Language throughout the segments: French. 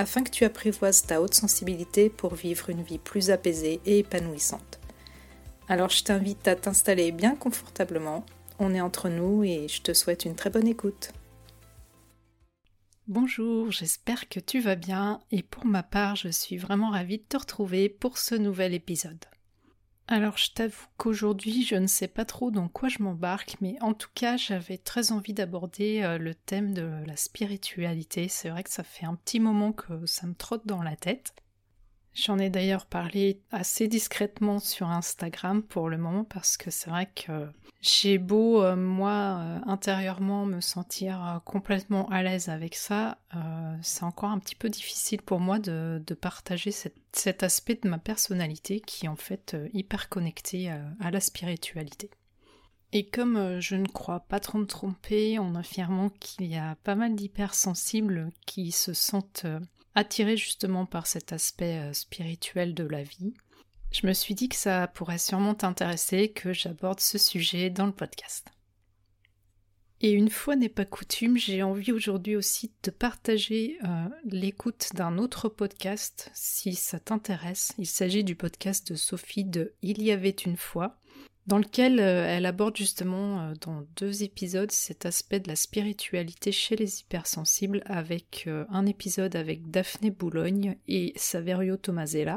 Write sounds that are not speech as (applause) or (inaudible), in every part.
afin que tu apprivoises ta haute sensibilité pour vivre une vie plus apaisée et épanouissante. Alors je t'invite à t'installer bien confortablement, on est entre nous et je te souhaite une très bonne écoute. Bonjour, j'espère que tu vas bien et pour ma part je suis vraiment ravie de te retrouver pour ce nouvel épisode. Alors je t'avoue qu'aujourd'hui je ne sais pas trop dans quoi je m'embarque, mais en tout cas j'avais très envie d'aborder euh, le thème de la spiritualité. C'est vrai que ça fait un petit moment que ça me trotte dans la tête. J'en ai d'ailleurs parlé assez discrètement sur Instagram pour le moment parce que c'est vrai que j'ai beau, euh, moi, euh, intérieurement me sentir euh, complètement à l'aise avec ça, c'est encore un petit peu difficile pour moi de, partager cet aspect de ma personnalité qui est en fait hyper connecté à la spiritualité. Et comme je ne crois pas trop me tromper en affirmant qu'il y a pas mal d'hypersensibles qui se sentent attiré justement par cet aspect euh, spirituel de la vie, je me suis dit que ça pourrait sûrement t'intéresser que j'aborde ce sujet dans le podcast. Et une fois n'est pas coutume, j'ai envie aujourd'hui aussi de partager euh, l'écoute d'un autre podcast si ça t'intéresse. Il s'agit du podcast de Sophie de Il y avait une fois, dans lequel euh, elle aborde justement euh, dans deux épisodes cet aspect de la spiritualité chez les hypersensibles avec euh, un épisode avec Daphné Boulogne et Saverio Tomasella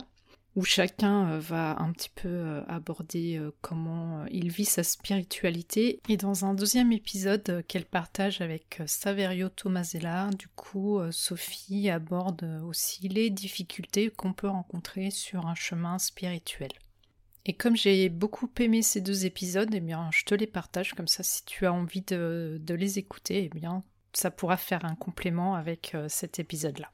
où chacun va un petit peu aborder comment il vit sa spiritualité et dans un deuxième épisode qu'elle partage avec Saverio Tomasella du coup Sophie aborde aussi les difficultés qu'on peut rencontrer sur un chemin spirituel. Et comme j'ai beaucoup aimé ces deux épisodes, eh bien, je te les partage comme ça. Si tu as envie de, les écouter, eh bien, ça pourra faire un complément avec euh, cet épisode-là.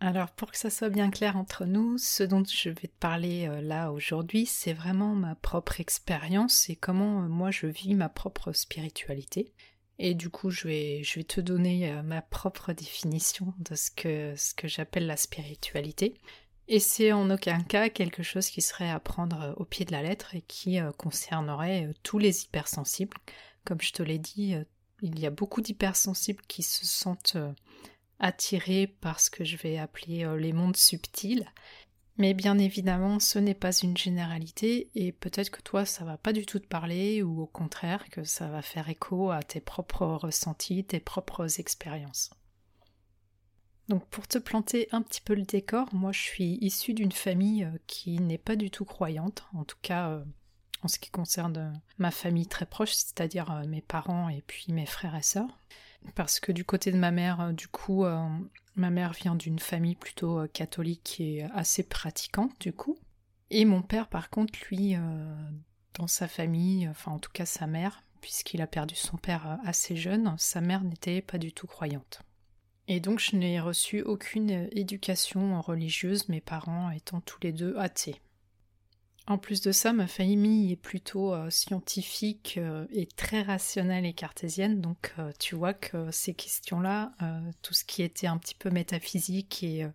Alors, pour que ça soit bien clair entre nous, ce dont je vais te parler euh, là aujourd'hui, c'est vraiment ma propre expérience et comment euh, moi je vis ma propre spiritualité. Et du coup, je vais, te donner ma propre définition de ce que j'appelle la spiritualité. Et c'est en aucun cas quelque chose qui serait à prendre euh, au pied de la lettre et qui euh, concernerait euh, tous les hypersensibles. Comme je te l'ai dit, il y a beaucoup d'hypersensibles qui se sentent attirés par ce que je vais appeler les mondes subtils. Mais bien évidemment, ce n'est pas une généralité et peut-être que toi ça va pas du tout te parler ou au contraire que ça va faire écho à tes propres ressentis, tes propres expériences. Donc pour te planter un petit peu le décor, moi je suis issue d'une famille euh, qui n'est pas du tout croyante, en tout cas euh, en ce qui concerne euh, ma famille très proche, c'est-à-dire mes parents et puis mes frères et sœurs. Parce que du côté de ma mère, du coup, ma mère vient d'une famille plutôt catholique et assez pratiquante, du coup. Et mon père, par contre, lui, dans sa famille, enfin en tout cas sa mère, puisqu'il a perdu son père assez jeune, sa mère n'était pas du tout croyante. Et donc je n'ai reçu aucune éducation religieuse, mes parents étant tous les deux athées. En plus de ça, ma famille est plutôt euh, scientifique euh, et très rationnelle et cartésienne, donc euh, tu vois que ces questions-là, tout ce qui était un petit peu métaphysique et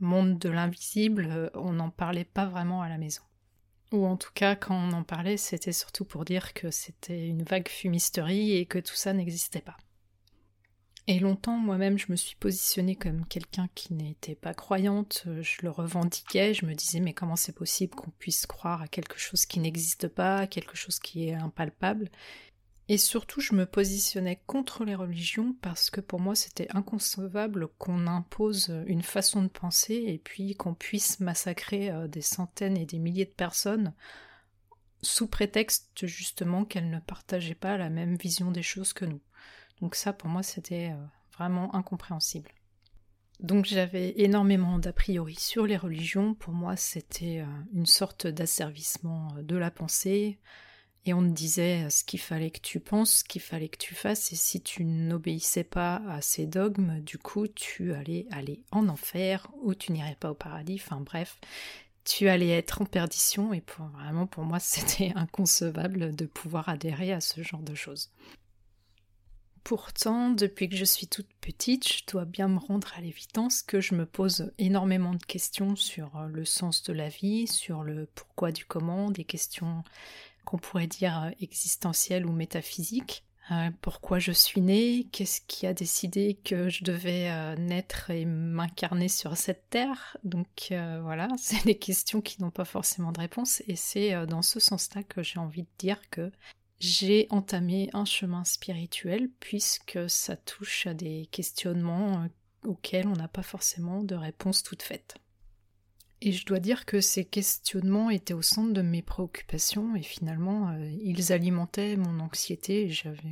monde de l'invisible, on n'en parlait pas vraiment à la maison. Ou en tout cas, quand on en parlait, c'était surtout pour dire que c'était une vague fumisterie et que tout ça n'existait pas. Et longtemps, moi-même, je me suis positionnée comme quelqu'un qui n'était pas croyante, je le revendiquais, je me disais mais comment c'est possible qu'on puisse croire à quelque chose qui n'existe pas, à quelque chose qui est impalpable? Et surtout, je me positionnais contre les religions parce que pour moi, c'était inconcevable qu'on impose une façon de penser et puis qu'on puisse massacrer euh, des centaines et des milliers de personnes sous prétexte justement qu'elles ne partageaient pas la même vision des choses que nous. Donc ça, pour moi, c'était euh, vraiment incompréhensible. Donc j'avais énormément d'a priori sur les religions. Pour moi, c'était euh, une sorte d'asservissement euh, de la pensée. Et on me disait ce qu'il fallait que tu penses, ce qu'il fallait que tu fasses, et si tu n'obéissais pas à ces dogmes, du coup, tu allais aller en enfer ou tu n'irais pas au paradis. Enfin bref, tu allais être en perdition et vraiment pour moi (laughs) c'était inconcevable de pouvoir adhérer à ce genre de choses. Pourtant, depuis que je suis toute petite, je dois bien me rendre à l'évidence que je me pose énormément de questions sur euh, le sens de la vie, sur le pourquoi du comment, des questions qu'on pourrait dire existentielles ou métaphysiques. Euh, pourquoi je suis née, qu'est-ce qui a décidé que je devais euh, naître et m'incarner sur cette terre. Donc euh, voilà, (laughs) c'est des questions qui n'ont pas forcément de réponse et c'est dans ce sens-là que j'ai envie de dire que j'ai entamé un chemin spirituel puisque ça touche à des questionnements auxquels on n'a pas forcément de réponse toute faite. Et je dois dire que ces questionnements étaient au centre de mes préoccupations et finalement euh, ils alimentaient mon anxiété. J'avais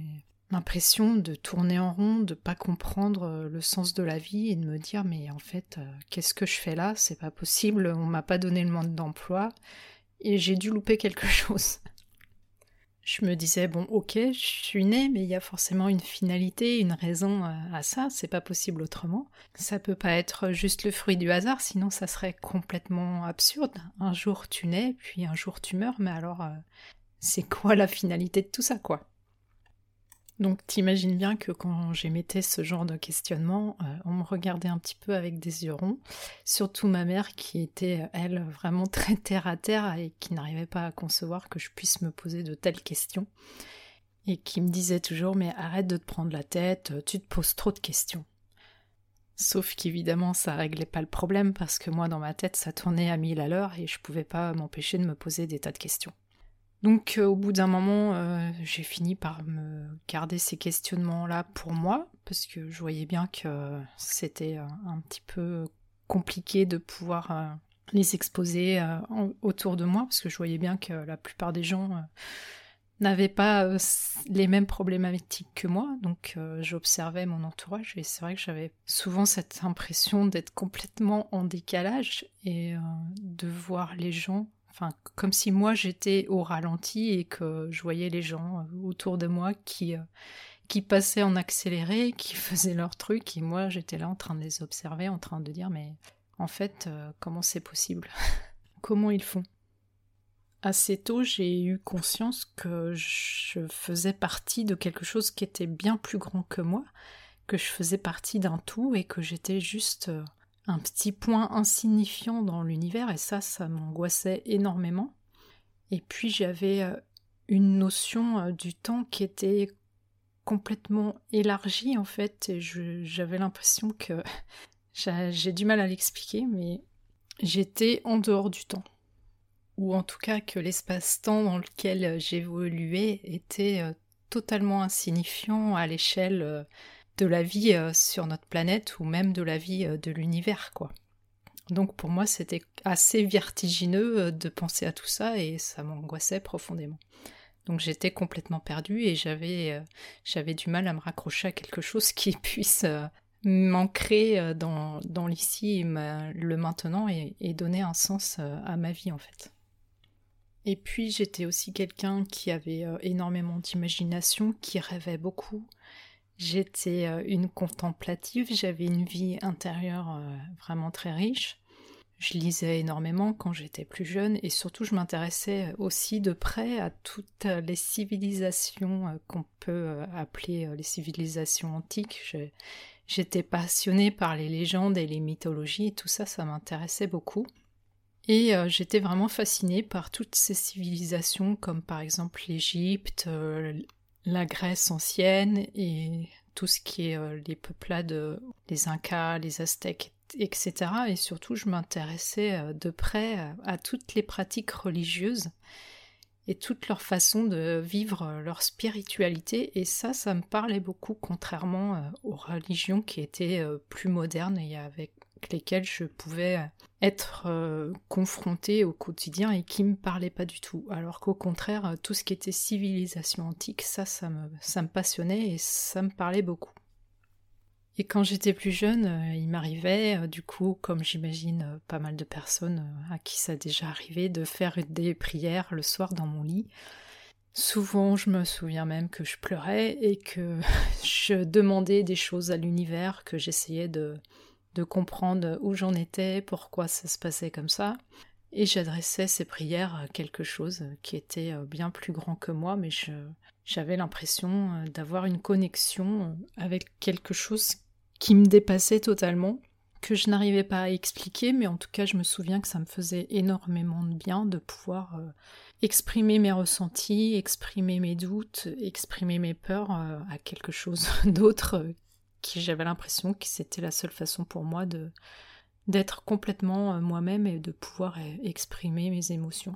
l'impression de tourner en rond, de pas comprendre euh, le sens de la vie et de me dire mais en fait euh, qu'est-ce que je fais là? C'est pas possible, on m'a pas donné le mode d'emploi et j'ai dû louper quelque (laughs) chose je me disais bon ok je suis née mais il y a forcément une finalité une raison euh, à ça c'est pas possible autrement. Ça peut pas être juste le fruit du hasard sinon ça serait complètement absurde. Un jour tu nais puis un jour tu meurs mais alors euh, c'est quoi la finalité de tout ça quoi? Donc t'imagines bien que quand j'émettais ce genre de questionnement, euh, on me regardait un petit peu avec des yeux ronds, surtout ma mère qui était, elle, vraiment (laughs) très terre à terre et qui n'arrivait pas à concevoir que je puisse me poser de telles questions, et qui me disait toujours mais arrête de te prendre la tête, tu te poses trop de questions. Sauf qu'évidemment ça réglait pas le problème parce que moi dans ma tête ça tournait à mille à l'heure et je pouvais pas m'empêcher de me poser des tas de questions. Donc euh, au bout d'un moment, euh, j'ai fini par me garder ces questionnements-là pour moi, parce que je voyais bien que c'était euh, un petit peu compliqué de pouvoir les exposer autour de moi, parce que je voyais bien que la plupart des gens n'avaient pas les mêmes problématiques que moi, donc j'observais mon entourage et c'est vrai que j'avais souvent cette impression d'être complètement en décalage et de voir les gens Enfin, comme si moi j'étais au ralenti et que je voyais les gens euh, autour de moi qui, euh, qui passaient en accéléré, qui (laughs) faisaient leur truc, et moi j'étais là en train de les observer, en train de dire mais en fait, euh, comment c'est possible? (laughs) Comment ils font? Assez tôt, j'ai eu conscience que je faisais partie de quelque chose qui était bien plus grand que moi, que je faisais partie d'un tout et que j'étais juste un petit point insignifiant dans l'univers et ça, ça m'angoissait énormément. Et puis j'avais euh, une notion euh, du temps qui était complètement élargie en fait et j'avais l'impression que (laughs) j'ai du mal à l'expliquer mais j'étais en dehors du temps ou en tout cas que l'espace-temps dans lequel euh, j'évoluais était totalement insignifiant à l'échelle de la vie euh, sur notre planète ou même de la vie euh, de l'univers, quoi. Donc pour moi, c'était assez vertigineux euh, de penser à tout ça et ça m'angoissait profondément. Donc j'étais complètement perdue et j'avais j'avais du mal à me raccrocher à quelque chose qui (laughs) puisse m'ancrer dans, dans l'ici, le maintenant et, et, donner un sens à ma vie en fait. Et puis j'étais aussi quelqu'un qui avait énormément d'imagination, qui rêvait beaucoup, J'étais euh, une contemplative, j'avais une vie intérieure euh, vraiment très riche. Je lisais énormément quand j'étais plus jeune et surtout je m'intéressais aussi de près à toutes les civilisations euh, qu'on peut appeler les civilisations antiques. J'étais passionnée par les légendes et les mythologies et tout ça, ça m'intéressait beaucoup. Et j'étais vraiment fascinée par toutes ces civilisations comme par exemple l'Égypte, la Grèce ancienne et tout ce qui est euh, les peuplades, les Incas, les Aztèques, etc. Et surtout, je m'intéressais euh, de près euh, à toutes les pratiques religieuses et toute leur façon de vivre leur spiritualité. Et ça, ça me parlait beaucoup, contrairement aux religions qui étaient plus modernes et avec lesquelles je pouvais être euh, confrontée au quotidien et qui me parlaient pas du tout. Alors qu'au contraire, euh, tout ce qui était civilisation antique, ça, ça me, passionnait et ça me parlait beaucoup. Et quand j'étais plus jeune, euh, il m'arrivait, du coup, comme j'imagine pas mal de personnes à qui ça a déjà arrivé, de faire des prières le soir dans mon lit. Souvent, je me souviens même que je pleurais et que (laughs) je demandais des choses à l'univers, que j'essayais de, de comprendre où j'en étais, pourquoi ça se passait comme ça. et j'adressais ces prières à quelque chose qui était bien plus grand que moi, mais j'avais l'impression d'avoir une connexion avec quelque chose qui me dépassait totalement, que je n'arrivais pas à expliquer, mais en tout cas je me souviens que ça me faisait énormément de bien de pouvoir exprimer mes ressentis, exprimer mes doutes, exprimer mes peurs à quelque chose (laughs) d'autre j'avais l'impression que c'était la seule façon pour moi de d'être complètement euh, moi-même et de pouvoir euh, exprimer mes émotions.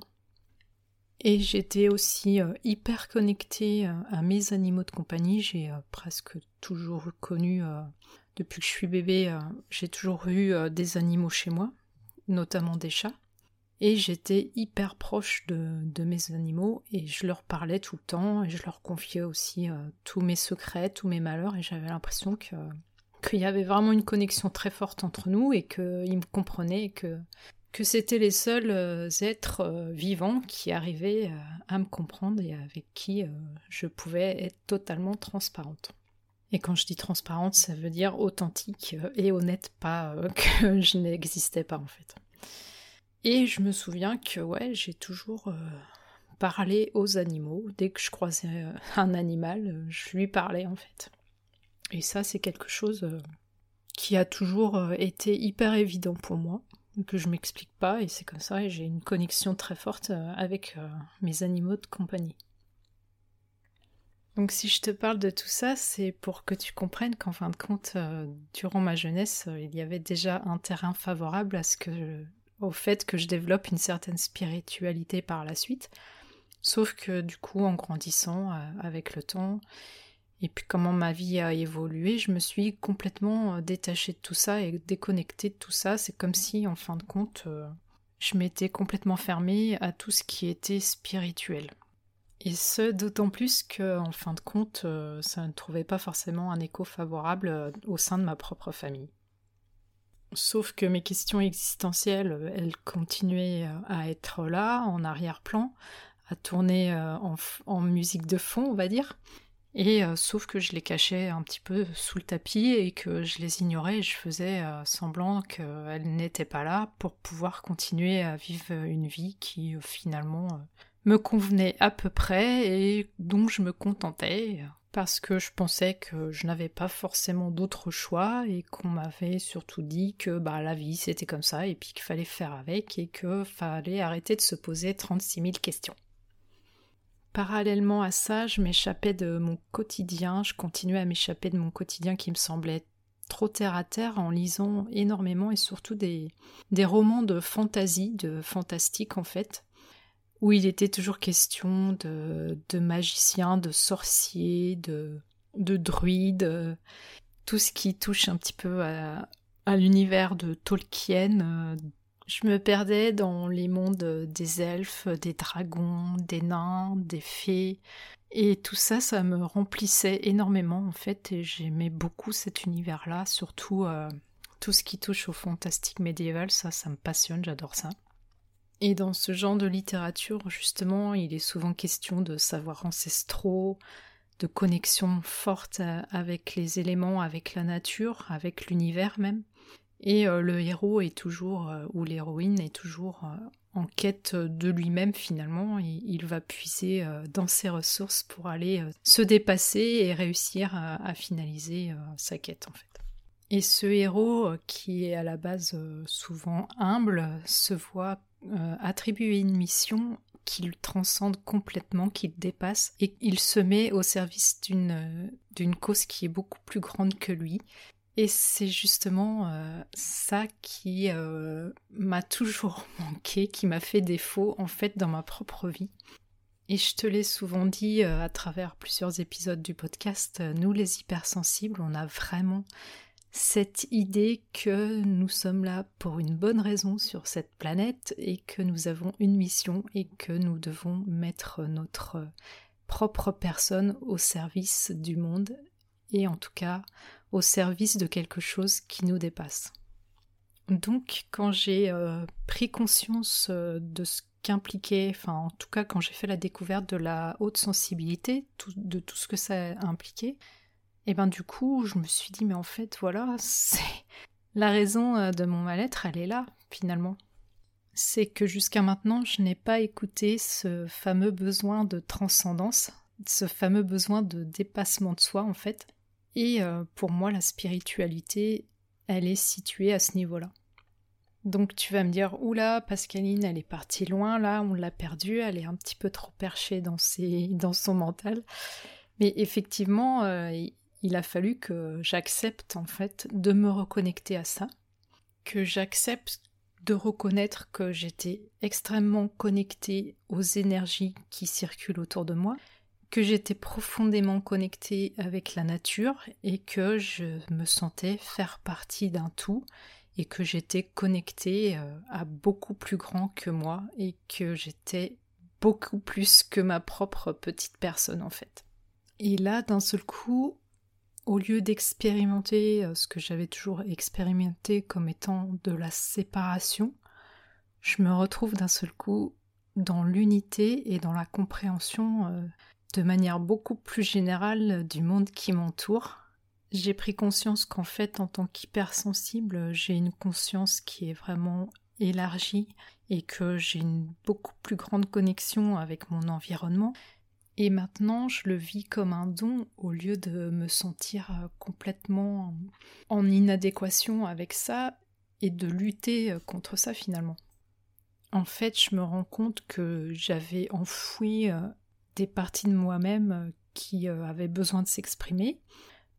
Et j'étais aussi euh, hyper connectée à mes animaux de compagnie. J'ai presque toujours connu, depuis que je suis bébé, j'ai toujours eu des animaux chez moi, notamment des chats. Et j'étais hyper proche de, de, mes animaux et je leur parlais tout le temps et je leur confiais aussi tous mes secrets, tous mes malheurs et j'avais l'impression que qu'il y avait vraiment une connexion très forte entre nous et qu'ils me comprenaient et que, que c'était les seuls euh, êtres euh, vivants qui arrivaient euh, à me comprendre et avec qui je pouvais être totalement transparente. Et quand je dis transparente, ça veut dire authentique et honnête, pas (laughs) que je n'existais pas en fait. Et je me souviens que j'ai toujours parlé aux animaux. Dès que je croisais un animal, je lui parlais en fait. Et ça, c'est quelque chose euh, qui a toujours euh, été hyper évident pour moi, que je m'explique pas, et c'est comme ça, et j'ai une connexion très forte euh, avec mes animaux de compagnie. Donc si je te parle de tout ça, c'est pour que tu comprennes qu'en fin de compte, durant ma jeunesse, il y avait déjà un terrain favorable à ce que au fait que je développe une certaine spiritualité par la suite. Sauf que du coup, en grandissant avec le temps, et puis comment ma vie a évolué, je me suis complètement euh, détachée de tout ça et déconnectée de tout ça. C'est comme si, en fin de compte, euh, je m'étais complètement fermée à tout ce qui était spirituel. Et ce, d'autant plus que, en fin de compte, euh, ça ne trouvait pas forcément un écho favorable au sein de ma propre famille. Sauf que mes questions existentielles, elles continuaient à être là, en arrière-plan, à tourner en musique de fond, on va dire. Et euh, sauf que je les cachais un petit peu sous le tapis et que je les ignorais et je faisais euh, semblant qu'elles n'étaient pas là pour pouvoir continuer à vivre une vie qui euh, finalement me convenait à peu près et dont je me contentais parce que je pensais que je n'avais pas forcément d'autre choix et qu'on m'avait surtout dit que bah la vie c'était comme ça et puis qu'il fallait faire avec et qu'il fallait arrêter de se poser 36 000 questions. Parallèlement à ça, je m'échappais de mon quotidien, je continuais à m'échapper de mon quotidien qui me semblait trop terre à terre en lisant énormément et surtout des, des romans de fantaisie, de fantastique en fait, où il était toujours question de, magiciens, de sorciers, de, de druides, tout ce qui touche un petit peu à, l'univers de Tolkien, je me perdais dans les mondes des elfes, des dragons, des nains, des fées, et tout ça, ça me remplissait énormément en fait, et j'aimais beaucoup cet univers-là, surtout euh, tout ce qui touche au fantastique médiéval, ça, ça me passionne, j'adore ça. Et dans ce genre de littérature, justement, il est souvent question de savoirs ancestraux, de connexion forte avec les éléments, avec la nature, avec l'univers même. Et euh, le héros est toujours, euh, ou l'héroïne est toujours euh, en quête de lui-même finalement, il va puiser dans ses ressources pour aller se dépasser et réussir à, finaliser sa quête en fait. Et ce héros, qui est à la base souvent humble, se voit attribuer une mission qu'il transcende complètement, qu'il dépasse, et il se met au service d'une cause qui est beaucoup plus grande que lui, et c'est justement euh, ça qui euh, m'a toujours (laughs) manqué, qui m'a fait défaut en fait dans ma propre vie. Et je te l'ai souvent dit euh, à travers plusieurs épisodes du podcast, nous les hypersensibles, on a vraiment cette idée que nous sommes là pour une bonne raison sur cette planète et que nous avons une mission et que nous devons mettre notre propre personne au service du monde et en tout cas au service de quelque chose qui nous dépasse. Donc quand j'ai euh, pris conscience euh, de ce qu'impliquait, enfin en tout cas quand j'ai fait la découverte de la haute sensibilité, de tout ce que ça impliquait, et ben du coup je me suis dit mais en fait voilà, c'est (laughs) la raison euh, de mon mal-être, elle est là finalement. c'est que jusqu'à maintenant, je n'ai pas écouté ce fameux besoin de transcendance, ce fameux besoin de dépassement de soi en fait. Et euh, pour moi, la spiritualité, elle est située à ce niveau-là. Donc tu vas me dire, oula, Pascaline, elle est partie loin, là, on l'a perdue, elle est un petit peu trop perchée dans, ses, (laughs) son mental. Mais effectivement, euh, il a fallu que j'accepte en fait de me reconnecter à ça, que j'accepte de reconnaître que j'étais extrêmement connectée aux énergies qui circulent autour de moi, que j'étais profondément connectée avec la nature et que je me sentais faire partie d'un tout et que j'étais connectée euh, à beaucoup plus grand que moi et que j'étais beaucoup plus que ma propre petite personne en fait. Et là, d'un seul coup, au lieu d'expérimenter euh, ce que j'avais toujours expérimenté comme étant de la séparation, je me retrouve d'un seul coup dans l'unité et dans la compréhension euh, de manière beaucoup plus générale du monde qui m'entoure. J'ai pris conscience qu'en fait, en tant qu'hypersensible, j'ai une conscience qui est vraiment élargie et que j'ai une beaucoup plus grande connexion avec mon environnement et maintenant, je le vis comme un don au lieu de me sentir euh, complètement en inadéquation avec ça et de lutter euh, contre ça finalement. En fait, je me rends compte que j'avais enfoui euh, des parties de moi-même qui avaient besoin de s'exprimer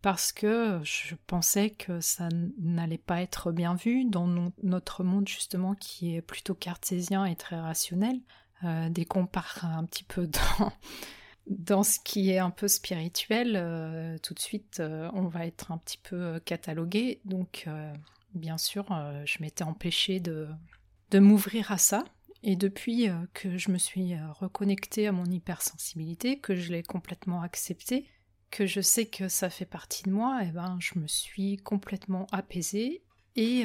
parce que je pensais que ça n'allait pas être bien vu dans notre monde justement qui est plutôt cartésien et très rationnel. dès qu'on part un petit peu dans, dans ce qui est un peu spirituel, euh, tout de suite, euh, on va être un petit peu euh, catalogué. Donc, bien sûr, je m'étais empêchée de, de m'ouvrir à ça. Et depuis que je me suis reconnectée à mon hypersensibilité, que je l'ai complètement acceptée, que je sais que ça fait partie de moi, eh ben, je me suis complètement apaisée et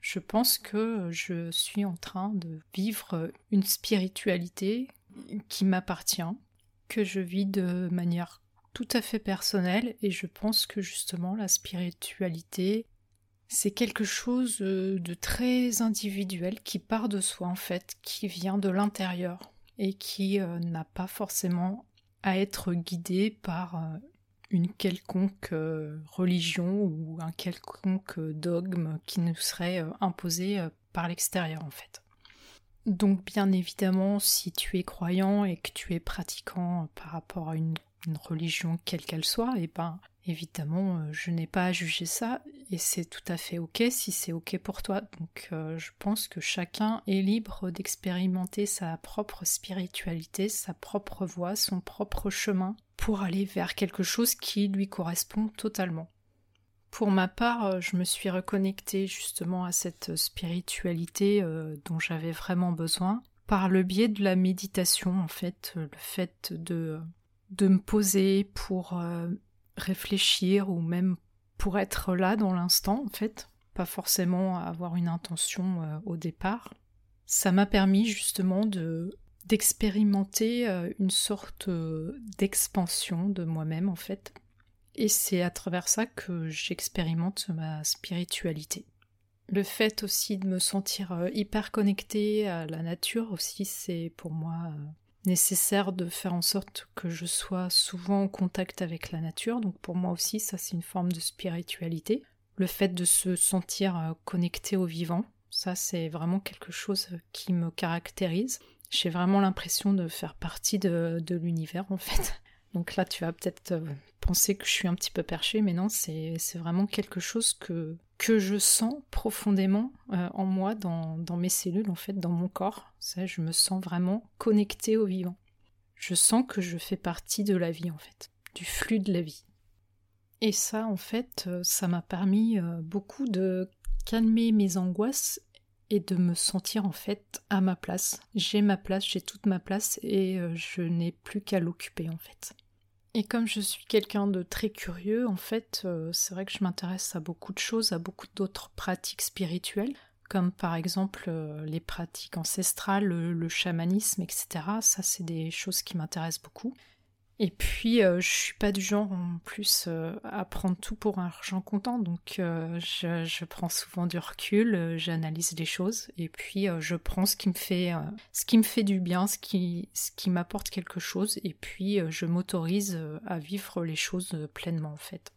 je pense que je suis en train de vivre une spiritualité qui m'appartient, je vis de manière tout à fait personnelle et je pense que justement la spiritualité c'est quelque chose euh, de très individuel qui part de soi en fait, qui vient de l'intérieur et qui euh, n'a pas forcément à être guidé par euh, une quelconque religion ou un quelconque dogme qui nous serait imposé par l'extérieur en fait. Donc bien évidemment, si tu es croyant et que tu es pratiquant par rapport à une, religion quelle qu'elle soit, et eh ben évidemment, euh, je n'ai pas à juger ça et c'est tout à fait ok si c'est ok pour toi. Donc euh, je pense que chacun est libre d'expérimenter sa propre spiritualité, sa propre voie, son propre chemin pour aller vers quelque chose qui lui correspond totalement. Pour ma part, euh, je me suis reconnectée justement à cette spiritualité euh, dont j'avais vraiment besoin par le biais de la méditation en fait, euh, le fait de, de me poser pour réfléchir ou même pour être là dans l'instant en fait, pas forcément avoir une intention au départ. Ça m'a permis justement de d'expérimenter une sorte d'expansion de moi-même en fait et c'est à travers ça que j'expérimente ma spiritualité. Le fait aussi de me sentir euh, hyper connectée à la nature aussi, c'est pour moi euh, nécessaire de faire en sorte que je sois souvent en contact avec la nature. Donc pour moi aussi, ça c'est une forme de spiritualité. Le fait de se sentir euh, connecté au vivant, ça c'est vraiment quelque chose qui me caractérise. J'ai vraiment l'impression de faire partie de, de l'univers en fait. Donc là, tu vas peut-être euh, penser que je suis un petit peu perché, mais non, c'est vraiment quelque chose que, je sens profondément euh, en moi, dans, dans, mes cellules, en fait, dans mon corps. Ça, je me sens vraiment connectée au vivant. Je sens que je fais partie de la vie, en fait, du flux de la vie. Et ça, en fait, euh, ça m'a permis beaucoup de calmer mes angoisses et de me sentir en fait à ma place. J'ai ma place, j'ai toute ma place et je n'ai plus qu'à l'occuper en fait. Et comme je suis quelqu'un de très curieux, en fait, euh, c'est vrai que je m'intéresse à beaucoup de choses, à beaucoup d'autres pratiques spirituelles, comme par exemple euh, les pratiques ancestrales, le, chamanisme, etc. Ça, c'est des choses qui m'intéressent beaucoup. Et puis, euh, je suis pas du genre en plus euh, à prendre tout pour un argent comptant, donc euh, je, prends souvent du recul, j'analyse les choses, et puis je prends ce qui me fait, ce qui me fait du bien, ce qui, ce qui m'apporte quelque chose, et puis je m'autorise à vivre les choses pleinement en fait.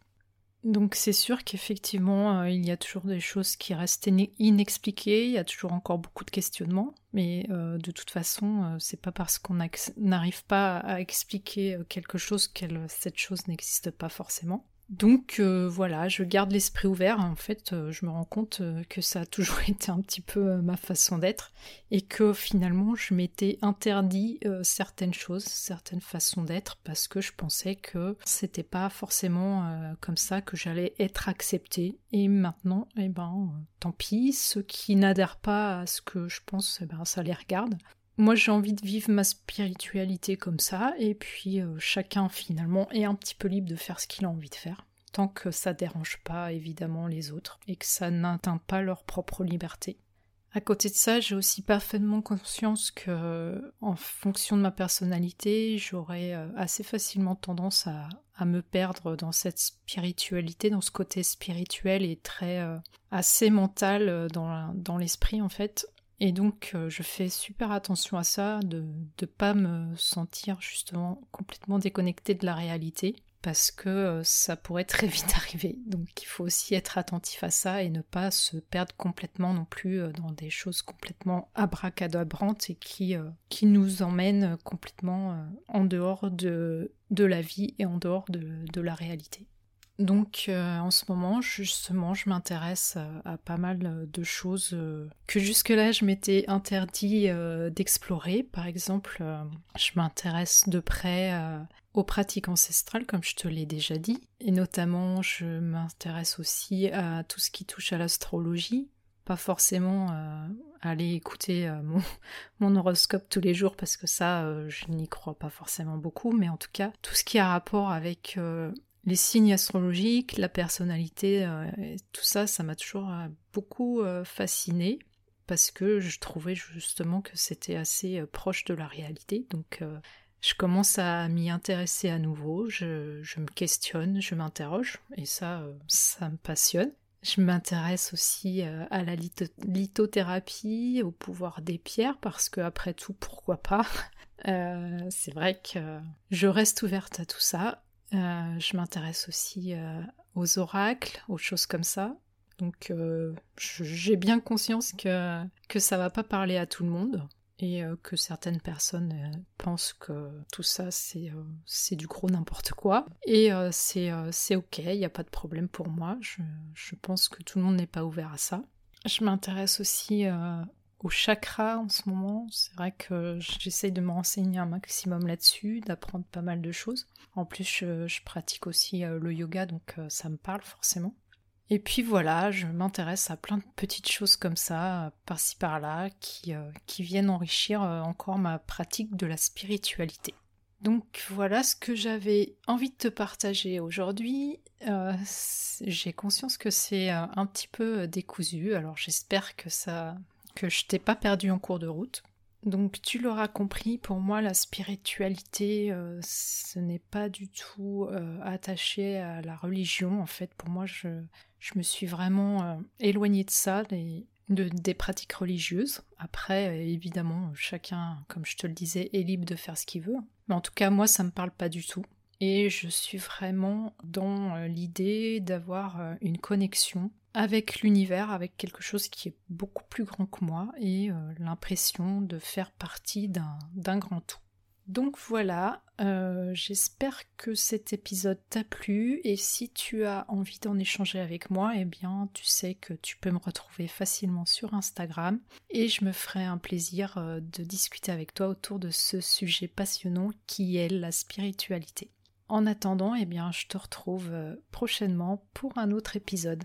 Donc c'est sûr qu'effectivement, euh, il y a toujours des choses qui restent inexpliquées, il y a toujours encore beaucoup de questionnements, mais euh, de toute façon, euh, c'est pas parce qu'on n'arrive pas à expliquer quelque chose que cette chose n'existe pas forcément. Donc euh, voilà, je garde l'esprit ouvert. En fait, euh, je me rends compte euh, que ça a (laughs) toujours été un petit peu ma façon d'être et que finalement, je m'étais interdit certaines choses, certaines façons d'être parce que je pensais que c'était pas forcément comme ça que j'allais être acceptée. Et maintenant, eh ben, tant pis. Ceux qui n'adhèrent pas à ce que je pense, eh ben, ça les regarde moi j'ai envie de vivre ma spiritualité comme ça, et puis euh, chacun finalement est un petit peu libre de faire ce qu'il a envie de faire, tant que ça dérange pas évidemment les autres, et que ça n'atteint pas leur propre liberté. À côté de ça, j'ai aussi parfaitement conscience que, en fonction de ma personnalité, j'aurais euh, assez facilement tendance à, me perdre dans cette spiritualité, dans ce côté spirituel et très euh, assez mental dans l'esprit en fait, et donc, euh, je fais super attention à ça, de ne pas me sentir justement complètement déconnectée de la réalité, parce que euh, ça pourrait très vite (laughs) arriver. Donc, il faut aussi être attentif à ça et ne pas se perdre complètement non plus euh, dans des choses complètement abracadabrantes et qui, qui nous emmènent complètement en dehors de, de la vie et en dehors de la réalité. Donc euh, en ce moment, justement, je m'intéresse euh, à, pas mal euh, de choses que jusque-là je m'étais interdit d'explorer. Par exemple, je m'intéresse de près aux pratiques ancestrales, comme je te l'ai déjà dit. Et notamment, je m'intéresse aussi à tout ce qui touche à l'astrologie. Pas forcément aller écouter mon, (laughs) mon, horoscope tous les jours parce que ça, je n'y crois pas forcément beaucoup, mais en tout cas, tout ce qui a rapport avec les signes astrologiques, la personnalité, euh, tout ça, ça m'a toujours euh, beaucoup euh, fasciné parce que je trouvais justement que c'était assez proche de la réalité. Donc je commence à m'y intéresser à nouveau, je, me questionne, je m'interroge et ça, ça me passionne. Je m'intéresse aussi à la lithothérapie, au pouvoir des pierres, parce que après tout, pourquoi pas? (laughs) C'est vrai que je reste ouverte à tout ça. Euh, je m'intéresse aussi euh, aux oracles, aux choses comme ça. Donc euh, j'ai bien conscience que, que ça va pas parler à tout le monde et que certaines personnes pensent que tout ça c'est du gros n'importe quoi. Et c'est c'est ok, il n'y a pas de problème pour moi. Je, je pense que tout le monde n'est pas ouvert à ça. Je m'intéresse aussi au chakra en ce moment. C'est vrai que j'essaye de me renseigner un maximum là-dessus, d'apprendre pas mal de choses. En plus, je, pratique aussi euh, le yoga, donc euh, ça me parle forcément. Et puis voilà, je m'intéresse à plein de petites choses comme ça, par-ci par-là, qui, euh, qui viennent enrichir encore ma pratique de la spiritualité. Donc voilà ce que j'avais envie de te partager aujourd'hui. J'ai conscience que c'est un petit peu décousu, alors j'espère que ça que je t'ai pas perdu en cours de route. Donc tu l'auras compris, pour moi la spiritualité, euh, ce n'est pas du tout euh, attaché à la religion. En fait, pour moi, je, me suis vraiment euh, éloignée de ça, des, de, des pratiques religieuses. Après, évidemment, chacun, comme je te le disais, est libre de faire ce qu'il veut. Mais en tout cas, moi, ça me parle pas du tout. Et je suis vraiment dans l'idée d'avoir une connexion avec l'univers, avec quelque chose qui est beaucoup plus grand que moi et euh, l'impression de faire partie d'un grand tout. Donc voilà, euh, j'espère que cet épisode t'a plu et si tu as envie d'en échanger avec moi, eh bien tu sais que tu peux me retrouver facilement sur Instagram et je me ferai un plaisir euh, de discuter avec toi autour de ce sujet passionnant qui est la spiritualité. En attendant, eh bien je te retrouve prochainement pour un autre épisode.